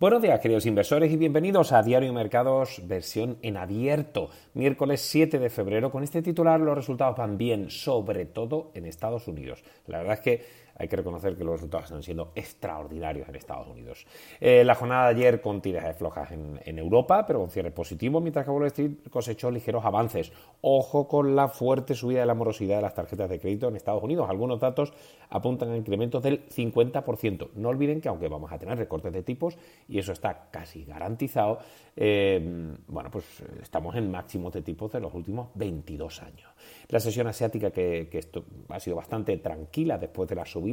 Buenos días, queridos inversores, y bienvenidos a Diario Mercados, versión en abierto, miércoles 7 de febrero. Con este titular, los resultados van bien, sobre todo en Estados Unidos. La verdad es que hay que reconocer que los resultados están siendo extraordinarios en Estados Unidos. Eh, la jornada de ayer con tirajes flojas en, Europa, pero con cierre positivo, mientras que Wall Street cosechó ligeros avances. Ojo con la fuerte subida de la morosidad de las tarjetas de crédito en Estados Unidos. Algunos datos apuntan a incrementos del 50%. No olviden que aunque vamos a tener recortes de tipos, y eso está casi garantizado, eh, bueno, pues estamos en máximos de tipos de los últimos 22 años. La sesión asiática que, esto ha sido bastante tranquila después de la subida,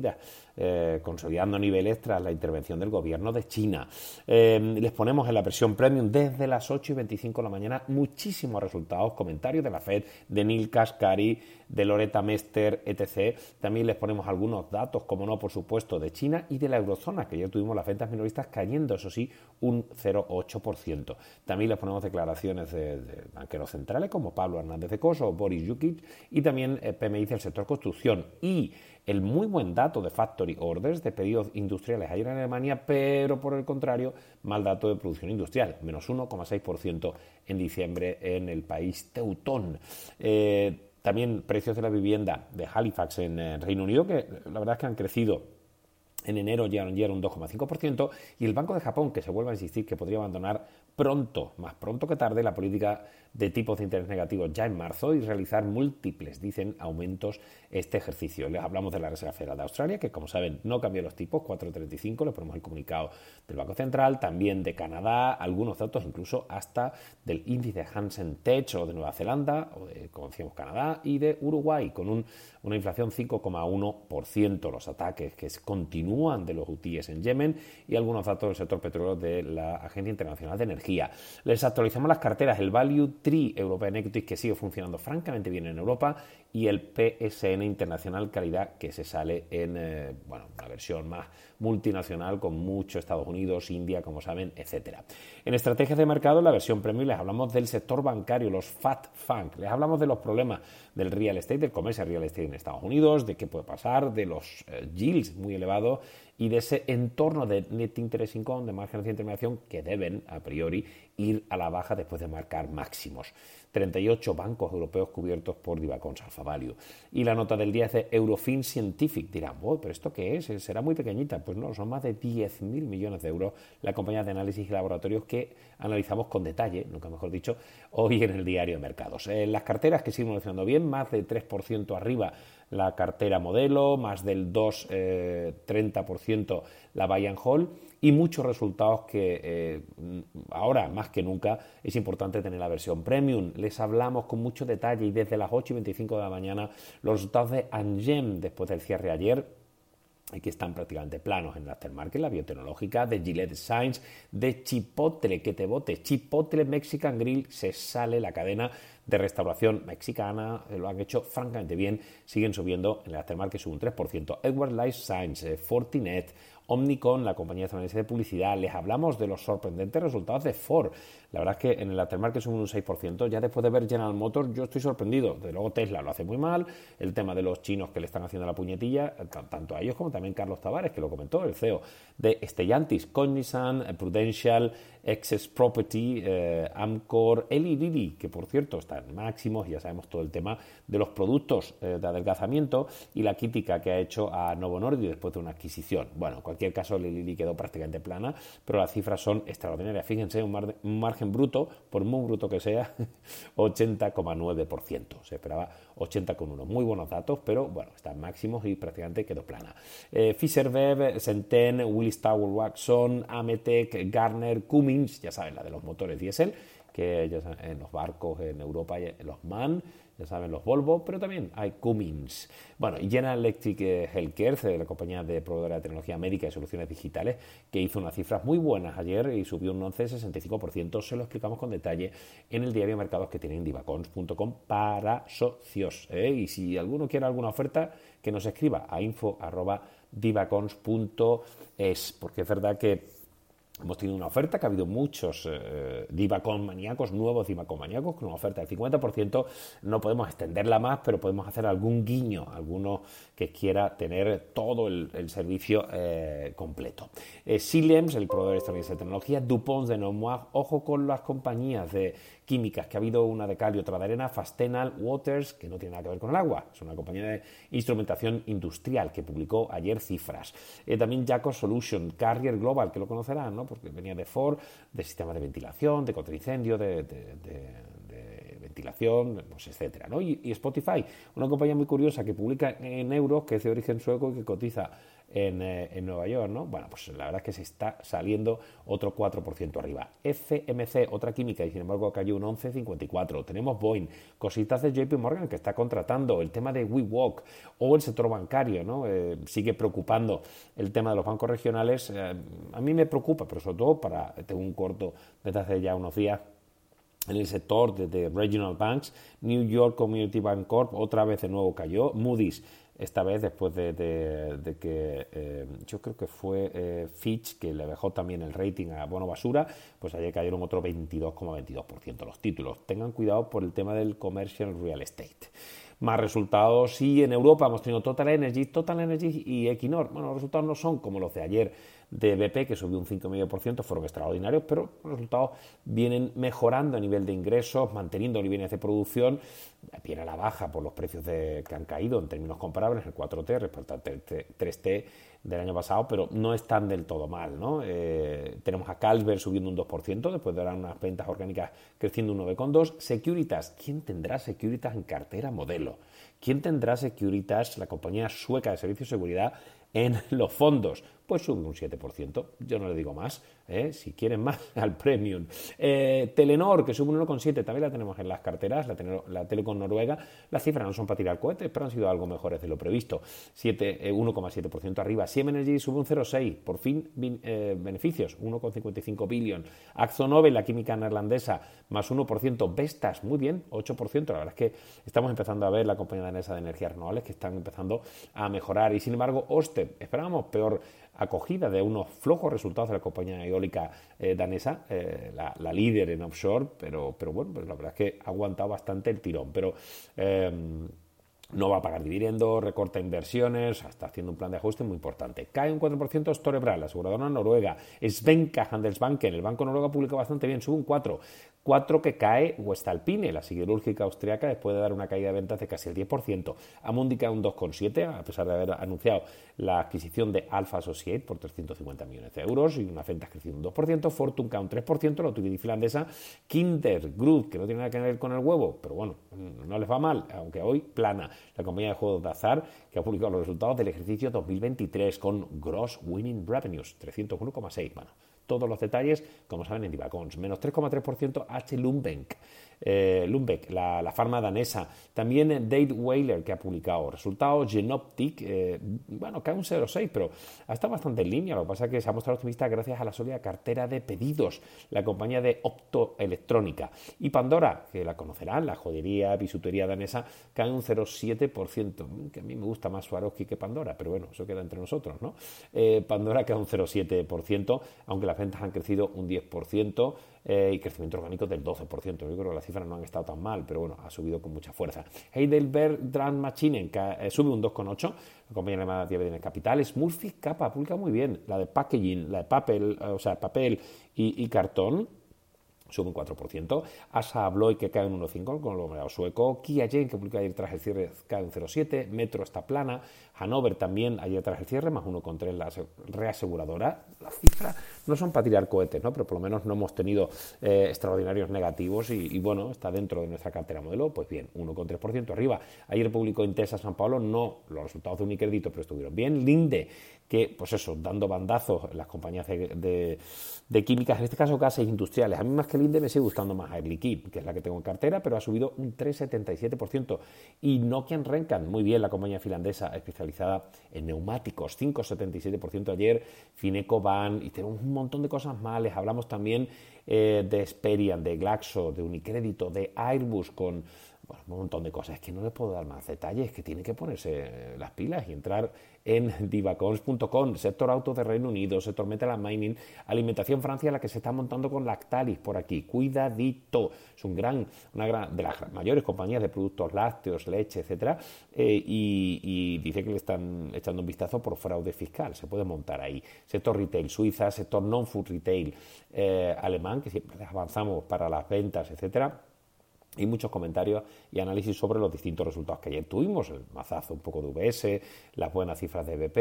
eh, consolidando niveles tras la intervención del gobierno de China. Eh, les ponemos en la presión premium desde las 8 y 25 de la mañana muchísimos resultados, comentarios de la Fed, de Neil Kashkari, de Loretta Mester, etc. También les ponemos algunos datos, como no, por supuesto, de China y de la eurozona, que ya tuvimos las ventas minoristas cayendo, eso sí, un 0,8%. También les ponemos declaraciones de, banqueros centrales como Pablo Hernández de Coso o Boris Yukic y también eh, PMI del sector construcción y el muy buen dato de factory orders de pedidos industriales ayer en Alemania, pero por el contrario, mal dato de producción industrial, menos 1,6% en diciembre en el país teutón. Eh, también precios de la vivienda de Halifax en Reino Unido, que la verdad es que han crecido en enero ya un 2,5% y el Banco de Japón, que se vuelve a insistir que podría abandonar pronto, más pronto que tarde, la política de tipos de interés negativos ya en marzo y realizar múltiples, dicen, aumentos este ejercicio. Les hablamos de la Reserva Federal de Australia, que como saben no cambió los tipos, 4,35, les ponemos el comunicado del Banco Central, también de Canadá, algunos datos incluso hasta del índice Hansen Tech o de Nueva Zelanda, o de, como decíamos, Canadá, y de Uruguay, con un, una inflación 5,1%, los ataques que continúan de los hutíes en Yemen y algunos datos del sector petróleo de la Agencia Internacional de Energía. Les actualizamos las carteras, el Value Tree European Equities que sigue funcionando francamente bien en Europa y el PSN Internacional Calidad que se sale en eh, bueno, una versión más multinacional con mucho Estados Unidos, India, como saben, etcétera. En estrategias de mercado, en la versión premium les hablamos del sector bancario, los Fat Funk, les hablamos de los problemas del real estate, del comercio real estate en Estados Unidos, de qué puede pasar, de los eh, yields muy elevados y de ese entorno de net interest income, de margen de intermediación, que deben, a priori, ir a la baja después de marcar máximos. 38 bancos europeos cubiertos por Divacons Alpha Value. Y la nota del día es de Eurofin Scientific. Dirán, ¿pero esto qué es? ¿Será muy pequeñita? Pues no, son más de 10.000 millones de euros la compañía de análisis y laboratorios que analizamos con detalle, nunca mejor dicho, hoy en el diario de mercados. En las carteras que siguen evolucionando bien, más de 3% arriba la cartera modelo, más del 2, 30% eh, la buy and hold y muchos resultados que eh, ahora más que nunca es importante tener la versión premium. Les hablamos con mucho detalle y desde las 8 y 25 de la mañana los resultados de Angem después del cierre ayer Aquí están prácticamente planos en el aftermarket, la biotecnológica, de Gillette Science, de Chipotle, que te bote. Chipotle Mexican Grill, se sale la cadena de restauración mexicana, eh, lo han hecho francamente bien, siguen subiendo en el aftermarket, sube un 3%. Edward Life Science, eh, Fortinet, Omnicon, la compañía estadounidense de publicidad, les hablamos de los sorprendentes resultados de Ford. La verdad es que en el aftermarket son un 6%, ya después de ver General Motors yo estoy sorprendido. De luego Tesla lo hace muy mal, el tema de los chinos que le están haciendo la puñetilla, tanto a ellos como también Carlos Tavares, que lo comentó, el CEO de Stellantis, Cognizant, Prudential, Excess Property, eh, Amcor, Eli Lilly, que por cierto están máximos, ya sabemos todo el tema de los productos eh, de adelgazamiento y la crítica que ha hecho a Novo Nordisk después de una adquisición. Bueno, en cualquier caso, Eli Lilly quedó prácticamente plana, pero las cifras son extraordinarias. Fíjense, un, margen bruto, por muy bruto que sea, 80,9%. Se esperaba 80,1%. Muy buenos datos, pero bueno, están máximos y prácticamente quedó plana. Eh, Fisher Willis Tower Watson, Ametec, Garner, Cummins, ya saben, la de los motores diésel, que ya saben, en los barcos en Europa, los MAN, ya saben, los Volvo, pero también hay Cummins. Bueno, y General Electric eh, Healthcare, la compañía de proveedora de tecnología médica y soluciones digitales, que hizo unas cifras muy buenas ayer y subió un 11,65%. Se lo explicamos con detalle en el diario mercados que tienen divacons.com para socios. ¿eh? Y si alguno quiere alguna oferta, que nos escriba a info.divacons.es, porque es verdad que Hemos tenido una oferta que ha habido muchos eh, Divacon maníacos, nuevos Divacon maníacos, con una oferta del 50%. No podemos extenderla más, pero podemos hacer algún guiño, alguno que quiera tener todo el, servicio eh, completo. Eh, Silems, el proveedor estadounidense de tecnología, DuPont de Nomois, ojo con las compañías de químicas, que ha habido una de cal y otra de arena, Fastenal Waters, que no tiene nada que ver con el agua, es una compañía de instrumentación industrial que publicó ayer cifras. Eh, también Jaco Solution, Carrier Global, que lo conocerán, ¿no? porque venía de Ford, de sistema de ventilación, de contraincendio, de, ventilación, pues, etcétera, ¿no? y, Spotify, una compañía muy curiosa que publica en euros, que es de origen sueco y que cotiza eh, en, Nueva York, ¿no? Bueno, pues la verdad es que se está saliendo otro 4% arriba. FMC, otra química, y sin embargo cayó un 11,54. Tenemos Boeing, cositas de JP Morgan que está contratando, el tema de WeWalk o el sector bancario, ¿no? Eh, sigue preocupando el tema de los bancos regionales. Eh, a mí me preocupa, pero sobre todo para, tengo un corto desde hace ya unos días en el sector de, Regional Banks, New York Community Bank Corp otra vez de nuevo cayó, Moody's esta vez después de, que eh, yo creo que fue eh, Fitch que le dejó también el rating a bono basura, pues ayer cayeron otro 22,22% los títulos. Tengan cuidado por el tema del commercial real estate. Más resultados y en Europa hemos tenido Total Energy, Total Energy y Equinor. Bueno, los resultados no son como los de ayer de BP, que subió un 5,5%, fueron extraordinarios, pero los resultados vienen mejorando a nivel de ingresos, manteniendo niveles de producción, viene a la baja por los precios que han caído en términos comparables, el 4T respecto al 3T del año pasado, pero no están del todo mal. ¿no? Eh, tenemos a Carlsberg subiendo un 2%, después de dar unas ventas orgánicas creciendo un 9,2%. Securitas, ¿quién tendrá Securitas en cartera modelo? ¿Quién tendrá Securitas, la compañía sueca de servicios de seguridad, en los fondos? Pues sube un 7%. Yo no le digo más. ¿eh? si quieren más, al premium. Eh, Telenor, que sube un 1,7, también la tenemos en las carteras, la, la Telecom Noruega. Las cifras no son para tirar cohetes, pero han sido algo mejores de lo previsto. 1,7% eh, arriba. Siem Energy sube un 0,6, por fin beneficios, 1,55 billion. Nobel, la química neerlandesa, más 1%. Vestas, muy bien, 8%. La verdad es que estamos empezando a ver la compañía danesa de energías renovables que están empezando a mejorar. Y sin embargo, Oster, esperábamos peor acogida de unos flojos resultados de la compañía eólica eh, danesa, eh, la, líder en offshore, pero, pero bueno, pues la verdad es que ha aguantado bastante el tirón. Pero em, no va a pagar dividendos, recorta inversiones, está haciendo un plan de ajuste muy importante. Cae un 4% Storebrand, la aseguradora noruega. Svenka Handelsbanken, el banco noruego publica bastante bien, sube un 4%. 4 que cae Westalpine, la siderúrgica austriaca, después de dar una caída de ventas de casi el 10%. Amundi cae un 2,7, a pesar de haber anunciado la adquisición de Alpha Associate por 350 millones de euros y una ventas creciendo un 2%. Fortune cae un 3%, la utility finlandesa. Kinder Group, que no tiene nada que ver con el huevo, pero bueno, no les va mal, aunque hoy plana. La compañía de juegos de azar, que ha publicado los resultados del ejercicio 2023 con Gross Winning Revenues, 301,6. Bueno, todos los detalles, como saben, en Divacons. Menos 3,3% H. Lumbeck, eh, Lumbeck la, farma danesa. También Dave Whaler, que ha publicado resultados. Genoptic, eh, bueno, cae un 0,6, pero ha estado bastante en línea. Lo que pasa es que se ha mostrado optimista gracias a la sólida cartera de pedidos, la compañía de optoelectrónica. Y Pandora, que la conocerán, la joyería, bisutería danesa, cae un 0,7%, que a mí me gusta más Swarovski que Pandora, pero bueno, eso queda entre nosotros, ¿no? Eh, Pandora cae un 0,7%, aunque la las ventas han crecido un 10% eh, y crecimiento orgánico del 12%. Yo creo que las cifras no han estado tan mal, pero bueno, ha subido con mucha fuerza. Heidelberg Machinen eh, sube un 2,8%, la compañía alemana de bienes capitales. Murphy Capa publica muy bien, la de packaging, la de papel, o sea, papel y cartón sube un 4%, Asa Abloy que cae un 1,5% con el conglomerado sueco, Kia Jane que publica ayer tras el cierre cae un 0,7%, Metro está plana, Hanover también ayer tras el cierre, más 1,3% la reaseguradora. Las cifras no son para tirar cohetes, ¿no? pero por lo menos no hemos tenido eh, extraordinarios negativos y, bueno, está dentro de nuestra cartera modelo, pues bien, 1,3% arriba. Ayer publicó Intesa San Pablo, no los resultados de Unicredito, pero estuvieron bien. Linde, que pues eso, dando bandazos las compañías de, químicas, en este caso gases industriales. A mí más que Linde me sigue gustando más Air Liquide, que es la que tengo en cartera, pero ha subido un 3,77%. Y Nokian Renkan, muy bien la compañía finlandesa especializada en neumáticos, 5,77% ayer, Fineco Van, y tenemos un montón de cosas más. Les hablamos también eh, de Experian, de Glaxo, de Unicrédito, de Airbus con un montón de cosas. Es que no les puedo dar más detalles, es que tienen que ponerse las pilas y entrar en divacons.com, sector auto de Reino Unido, sector metal mining, alimentación Francia, la que se está montando con Lactalis por aquí. Cuidadito, es un gran, una gran, de las mayores compañías de productos lácteos, leche, etcétera, eh, y, dice que le están echando un vistazo por fraude fiscal. Se puede montar ahí. Sector retail Suiza, sector non-food retail eh, alemán, que siempre avanzamos para las ventas, etcétera y muchos comentarios y análisis sobre los distintos resultados que ayer tuvimos, el mazazo un poco de VS, las buenas cifras de BP,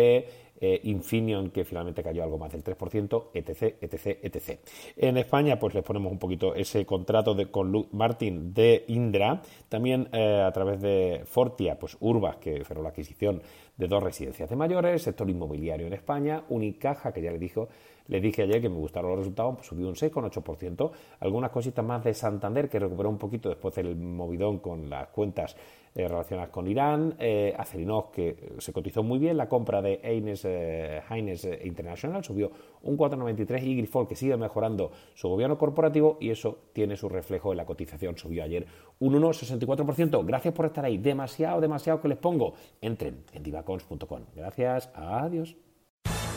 eh, Infineon que finalmente cayó algo más del 3%, etc, etc, etc. En España pues les ponemos un poquito ese contrato de, con Luke Martin de Indra, también eh, a través de Fortia, pues Urbas que cerró la adquisición de dos residencias de mayores, sector inmobiliario en España, Unicaja que ya le dijo les dije ayer que me gustaron los resultados, pues subió un 6,8%. Algunas cositas más de Santander, que recuperó un poquito después del movidón con las cuentas eh, relacionadas con Irán. Eh, Acerinox, que se cotizó muy bien. La compra de Eines, eh, eh, International subió un 4,93. Y Grifol, que sigue mejorando su gobierno corporativo y eso tiene su reflejo en la cotización. Subió ayer un 1,64%. Gracias por estar ahí. Demasiado, demasiado que les pongo. Entren en divacons.com. Gracias. Adiós.